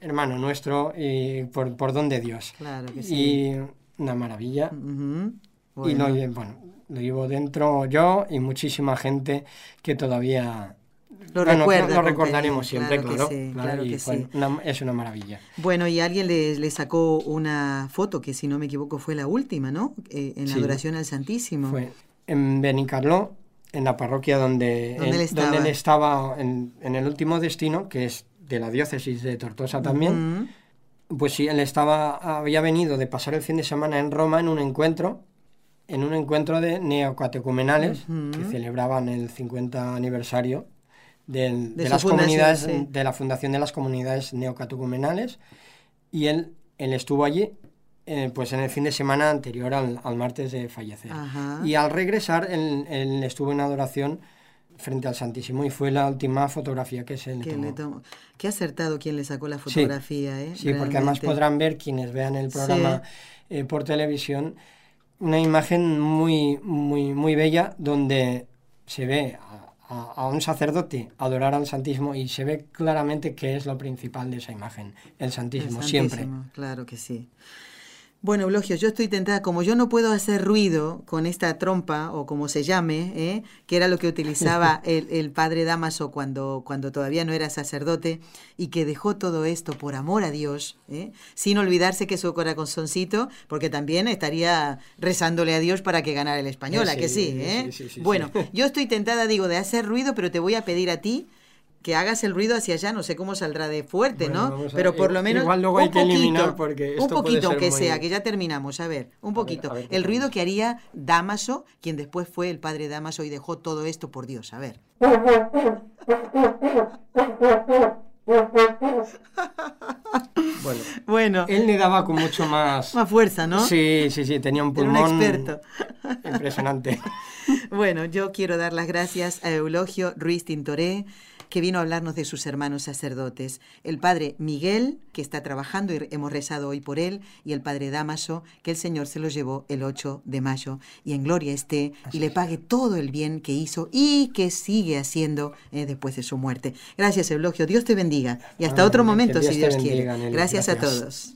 hermano nuestro y por, por don de Dios. Claro que sí. Y una maravilla. Y lo, bueno, lo llevo dentro yo y muchísima gente que todavía lo, recuerda, lo, recordaremos siempre, claro. claro, que sí. es una maravilla. Bueno, y alguien le, le, sacó una foto que, si no me equivoco, fue la última, ¿no? Eh, en la adoración al Santísimo. Fue en Benicarló, en la parroquia donde, él, estaba, donde él estaba en, en, el último destino, que es de la diócesis de Tortosa también. Pues sí, él estaba, había venido de pasar el fin de semana en Roma en un encuentro, en un encuentro de neocatecumenales que celebraban el 50 aniversario de, las comunidades, de la fundación de las comunidades neocatecumenales. Y él, él estuvo allí eh, pues en el fin de semana anterior al, martes de fallecer. Y al regresar, él, él, estuvo en adoración frente al Santísimo y fue la última fotografía que se le tomó. Qué acertado quien le sacó la fotografía, sí, ¿eh? Sí, porque además podrán ver quienes vean el programa eh, por televisión una imagen muy, muy, muy bella donde se ve a, a, un sacerdote adorar al Santísimo y se ve claramente que es lo principal de esa imagen, el Santísimo, el Santísimo siempre. Claro que sí. Bueno, Eulogio, yo estoy tentada, como yo no puedo hacer ruido con esta trompa, o como se llame, ¿eh? que era lo que utilizaba [laughs] el, padre Damaso cuando, cuando todavía no era sacerdote, y que dejó todo esto por amor a Dios, ¿eh? sin olvidarse que su corazoncito, porque también estaría rezándole a Dios para que ganara el español, ¿a que sí? ¿eh? bueno, yo estoy tentada, digo, de hacer ruido, pero te voy a pedir a ti que hagas el ruido hacia allá, no sé cómo saldrá de fuerte, ¿no? Pero por lo menos igual luego hay un que poquito, eliminar porque un poquito que sea, que ya terminamos, a ver, un poquito. el ruido que haría Damaso, quien después fue el padre Damaso y dejó todo esto por Dios, a ver. Bueno, [laughs] bueno, él le daba con mucho más... Más fuerza, ¿no? Sí, sí, sí, tenía un pulmón... un experto. Impresionante. [laughs] bueno, yo quiero dar las gracias a Eulogio Ruiz Tintoré, que vino a hablarnos de sus hermanos sacerdotes. El padre Miguel, que está trabajando y hemos rezado hoy por él, y el padre Damaso, que el Señor se lo llevó el 8 de mayo. Y en gloria esté y le pague todo el bien que hizo y que sigue haciendo eh, después de su muerte. Gracias, Eulogio. Dios te bendiga. Y hasta otro momento, si Dios quiere. Gracias a todos.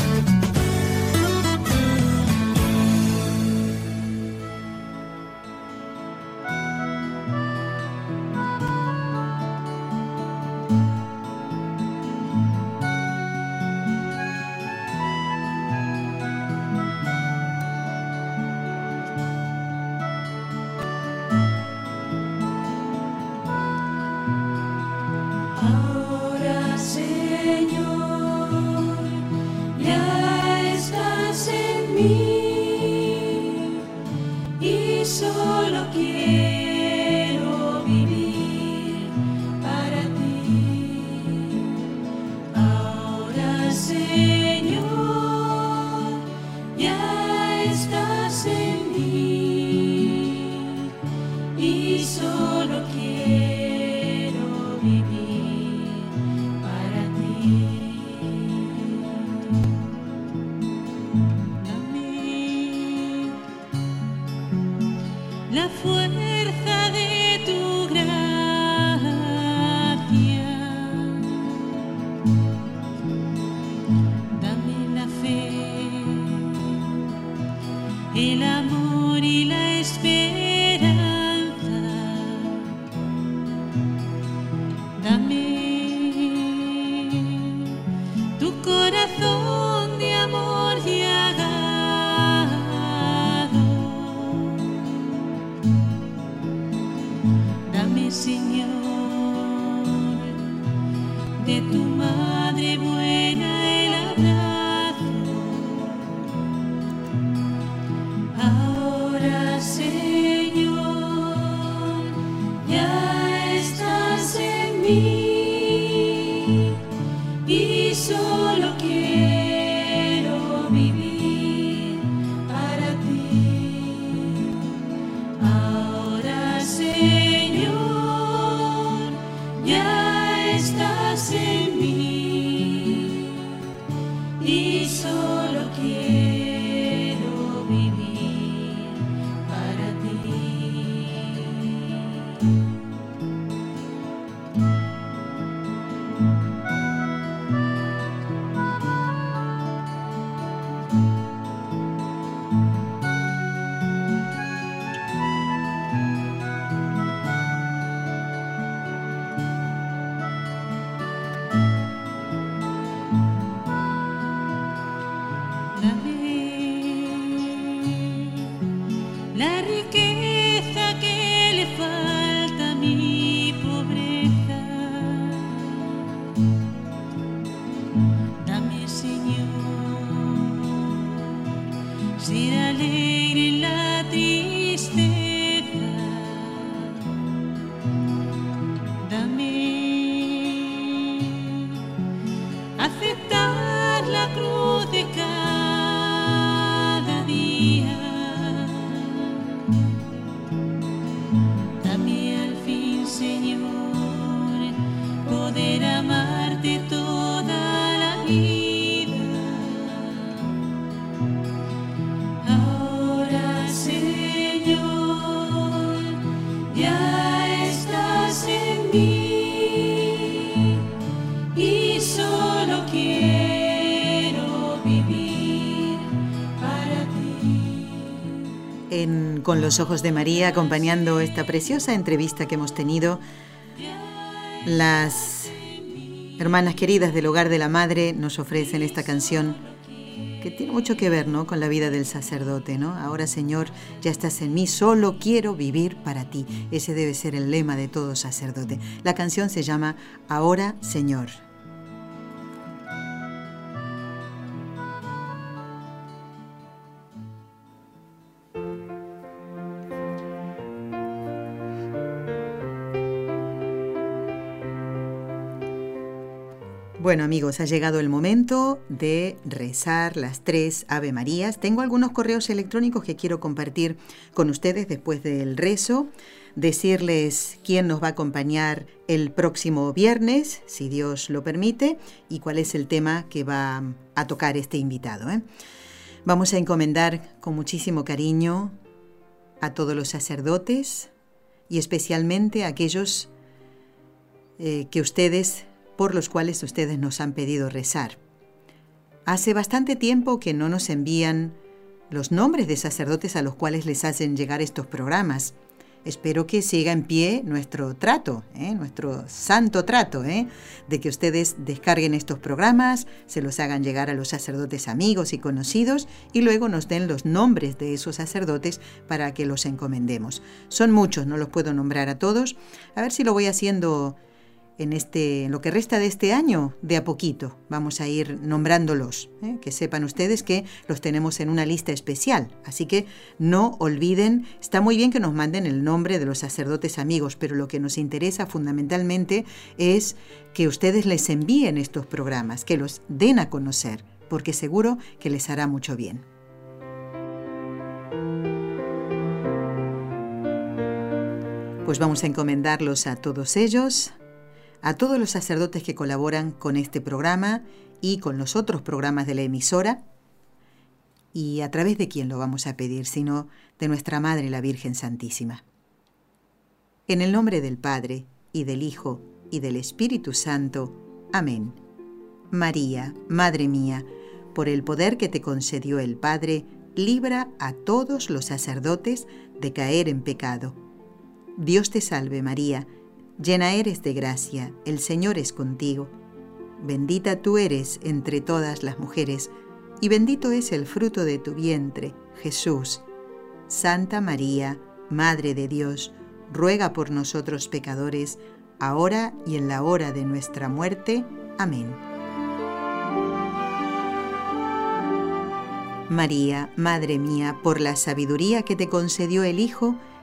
1205-271-2976. Los ojos de María, acompañando esta preciosa entrevista que hemos tenido. Las hermanas queridas del Hogar de la Madre nos ofrecen esta canción que tiene mucho que ver ¿no? con la vida del sacerdote. ¿no? Ahora, Señor, ya estás en mí, solo quiero vivir para ti. Ese debe ser el lema de todo sacerdote. La canción se llama Ahora, Señor. Bueno amigos, ha llegado el momento de rezar las tres Ave Marías. Tengo algunos correos electrónicos que quiero compartir con ustedes después del rezo, decirles quién nos va a acompañar el próximo viernes, si Dios lo permite, y cuál es el tema que va a tocar este invitado. ¿eh? Vamos a encomendar con muchísimo cariño a todos los sacerdotes y especialmente a aquellos eh, que ustedes por los cuales ustedes nos han pedido rezar. Hace bastante tiempo que no nos envían los nombres de sacerdotes a los cuales les hacen llegar estos programas. Espero que siga en pie nuestro trato, ¿eh? nuestro santo trato, ¿eh? de que ustedes descarguen estos programas, se los hagan llegar a los sacerdotes amigos y conocidos y luego nos den los nombres de esos sacerdotes para que los encomendemos. Son muchos, no los puedo nombrar a todos. A ver si lo voy haciendo en, este, lo que resta de este año, de a poquito. Vamos a ir nombrándolos, ¿eh? que sepan ustedes que los tenemos en una lista especial. Así que no olviden, está muy bien que nos manden el nombre de los sacerdotes amigos, pero lo que nos interesa fundamentalmente es que ustedes les envíen estos programas, que los den a conocer, porque seguro que les hará mucho bien. Pues vamos a encomendarlos a todos ellos, a todos los sacerdotes que colaboran con este programa y con los otros programas de la emisora. ¿Y a través de quién lo vamos a pedir? Sino de nuestra Madre la Virgen Santísima. En el nombre del Padre, y del Hijo, y del Espíritu Santo. Amén. María, Madre mía, por el poder que te concedió el Padre, libra a todos los sacerdotes de caer en pecado. Dios te salve María, Llena eres de gracia, el Señor es contigo. Bendita tú eres entre todas las mujeres, y bendito es el fruto de tu vientre, Jesús. Santa María, Madre de Dios, ruega por nosotros pecadores, ahora y en la hora de nuestra muerte. Amén. María, Madre mía, por la sabiduría que te concedió el Hijo,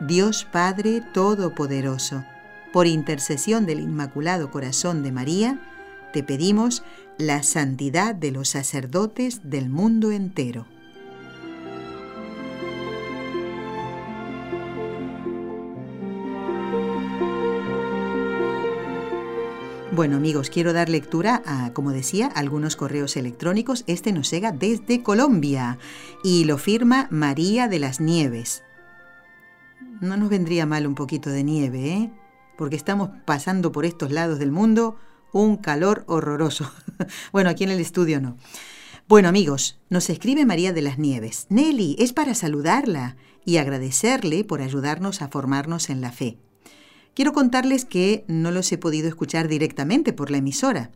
Dios Padre Todopoderoso, por intercesión del Inmaculado Corazón de María, te pedimos la santidad de los sacerdotes del mundo entero. Bueno amigos, quiero dar lectura a, como decía, algunos correos electrónicos. Este nos llega desde Colombia y lo firma María de las Nieves. No nos vendría mal un poquito de nieve, ¿eh? Porque estamos pasando por estos lados del mundo un calor horroroso. [laughs] bueno, aquí en el estudio no. Bueno amigos, nos escribe María de las Nieves. Nelly, es para saludarla y agradecerle por ayudarnos a formarnos en la fe. Quiero contarles que no los he podido escuchar directamente por la emisora,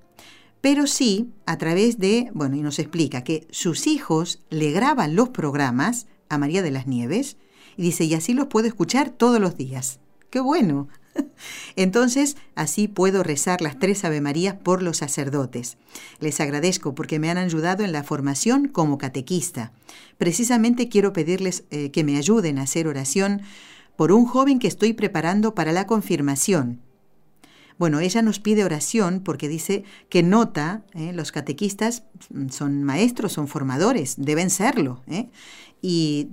pero sí a través de, bueno, y nos explica que sus hijos le graban los programas a María de las Nieves y dice, y así los puedo escuchar todos los días. ¡Qué bueno! [laughs] Entonces, así puedo rezar las tres Ave Marías por los sacerdotes. Les agradezco porque me han ayudado en la formación como catequista. Precisamente quiero pedirles eh, que me ayuden a hacer oración por un joven que estoy preparando para la confirmación. Bueno, ella nos pide oración porque dice que nota, eh, los catequistas son maestros, son formadores, deben serlo, eh, y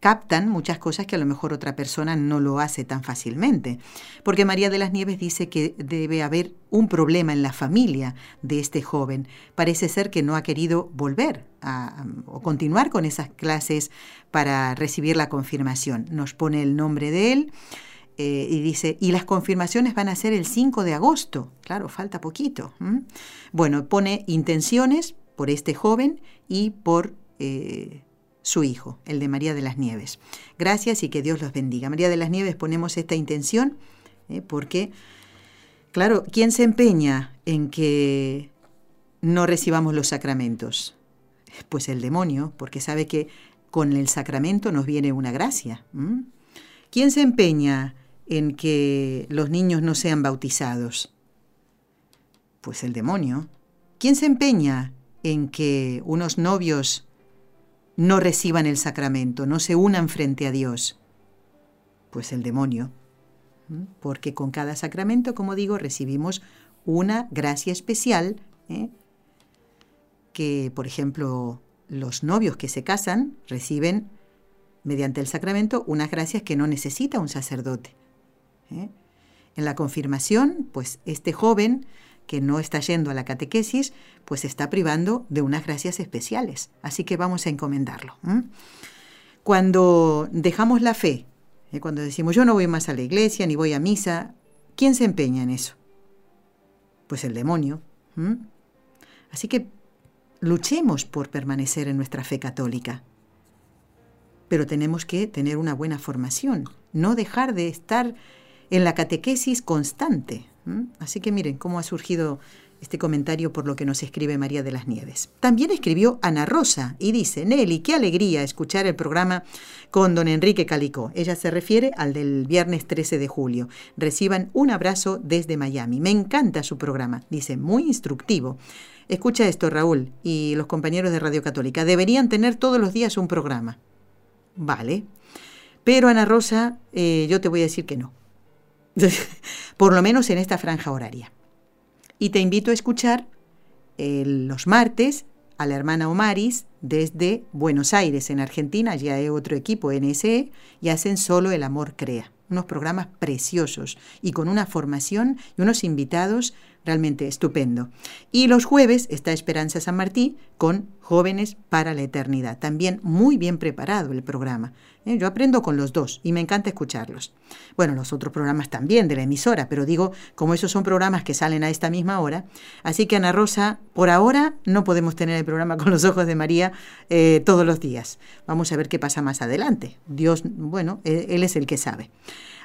captan muchas cosas que a lo mejor otra persona no lo hace tan fácilmente. Porque María de las Nieves dice que debe haber un problema en la familia de este joven. Parece ser que no ha querido volver a, o continuar con esas clases para recibir la confirmación. Nos pone el nombre de él. Eh, y dice, y las confirmaciones van a ser el 5 de agosto. Claro, falta poquito. Bueno, pone intenciones por este joven y por eh, su hijo, el de María de las Nieves. Gracias y que Dios los bendiga. María de las Nieves ponemos esta intención ¿eh? porque, claro, ¿quién se empeña en que no recibamos los sacramentos? Pues el demonio, porque sabe que con el sacramento nos viene una gracia. ¿Quién se empeña en que los niños no sean bautizados? Pues el demonio. ¿Quién se empeña en que unos novios no reciban el sacramento, no se unan frente a Dios? Pues el demonio. Porque con cada sacramento, como digo, recibimos una gracia especial, ¿eh? que, por ejemplo, los novios que se casan reciben mediante el sacramento unas gracias que no necesita un sacerdote. ¿eh? En la confirmación, pues este joven que no está yendo a la catequesis, pues está privando de unas gracias especiales. Así que vamos a encomendarlo. Cuando dejamos la fe, ¿eh? cuando decimos yo no voy más a la iglesia ni voy a misa, ¿quién se empeña en eso? Pues el demonio. Así que luchemos por permanecer en nuestra fe católica. Pero tenemos que tener una buena formación, no dejar de estar en la catequesis constante. Así que miren cómo ha surgido este comentario por lo que nos escribe María de las Nieves. También escribió Ana Rosa y dice, Nelly, qué alegría escuchar el programa con don Enrique Calicó. Ella se refiere al del viernes 13 de julio. Reciban un abrazo desde Miami. Me encanta su programa. Dice, muy instructivo. Escucha esto, Raúl, y los compañeros de Radio Católica. Deberían tener todos los días un programa. Vale. Pero Ana Rosa, eh, yo te voy a decir que no. [laughs] por lo menos en esta franja horaria. Y te invito a escuchar los martes a la hermana Omaris desde Buenos Aires, en Argentina, ya hay otro equipo NSE, y hacen solo El Amor Crea. Unos programas preciosos y con una formación y unos invitados realmente estupendo. Y los jueves está Esperanza San Martín con Jóvenes para la Eternidad. También muy bien preparado el programa. ¿eh? Yo aprendo con los dos y me encanta escucharlos. Bueno, los otros programas también de la emisora, pero digo, como esos son programas que salen a esta misma hora, así que Ana Rosa, por ahora no podemos tener el programa con los ojos de María eh, todos los días. Vamos a ver qué pasa más adelante. Dios, bueno, él es el que sabe.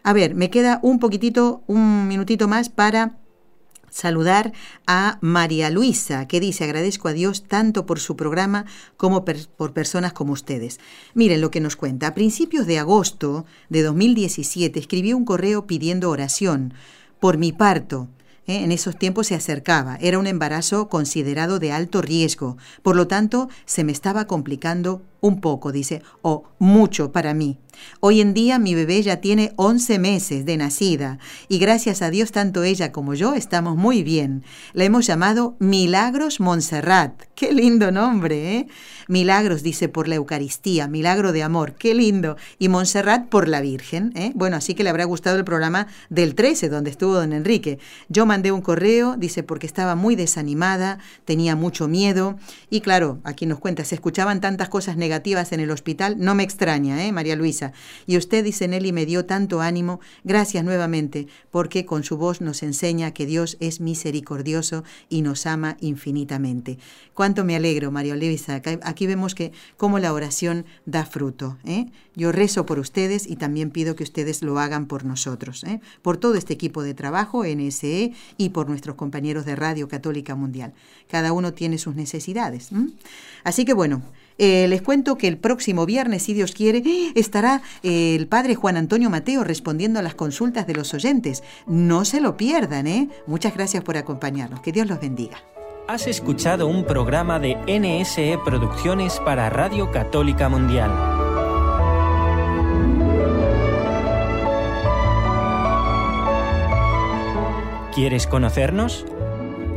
A ver, me queda un poquitito, un minutito más para saludar a María Luisa, que dice, agradezco a Dios tanto por su programa como por personas como ustedes. Miren lo que nos cuenta. A principios de agosto de 2017 escribió un correo pidiendo oración por mi parto. ¿eh? En esos tiempos se acercaba. Era un embarazo considerado de alto riesgo. Por lo tanto, se me estaba complicando un poco, dice, o mucho para mí. Hoy en día mi bebé ya tiene 11 meses de nacida y gracias a Dios tanto ella como yo estamos muy bien. La hemos llamado Milagros Montserrat. Qué lindo nombre, ¿eh? Milagros dice por la Eucaristía, milagro de amor, qué lindo. Y Montserrat por la Virgen, ¿eh? Bueno, así que le habrá gustado el programa del 13 donde estuvo don Enrique. Yo mandé un correo, dice, porque estaba muy desanimada, tenía mucho miedo y claro, aquí nos cuenta, se escuchaban tantas cosas negativas en el hospital, no me extraña, ¿eh, María Luisa? Y usted, dice Nelly, me dio tanto ánimo. Gracias nuevamente, porque con su voz nos enseña que Dios es misericordioso y nos ama infinitamente. Cuánto me alegro, María Luisa. Aquí vemos que cómo la oración da fruto. ¿eh? Yo rezo por ustedes y también pido que ustedes lo hagan por nosotros, ¿eh? por todo este equipo de trabajo, NSE, y por nuestros compañeros de Radio Católica Mundial. Cada uno tiene sus necesidades. Así que bueno, Eh, les cuento que el próximo viernes, si Dios quiere, estará eh, el padre Juan Antonio Mateo respondiendo a las consultas de los oyentes. No se lo pierdan, ¿eh? Muchas gracias por acompañarnos. Que Dios los bendiga. Has escuchado un programa de NSE Producciones para Radio Católica Mundial. ¿Quieres conocernos?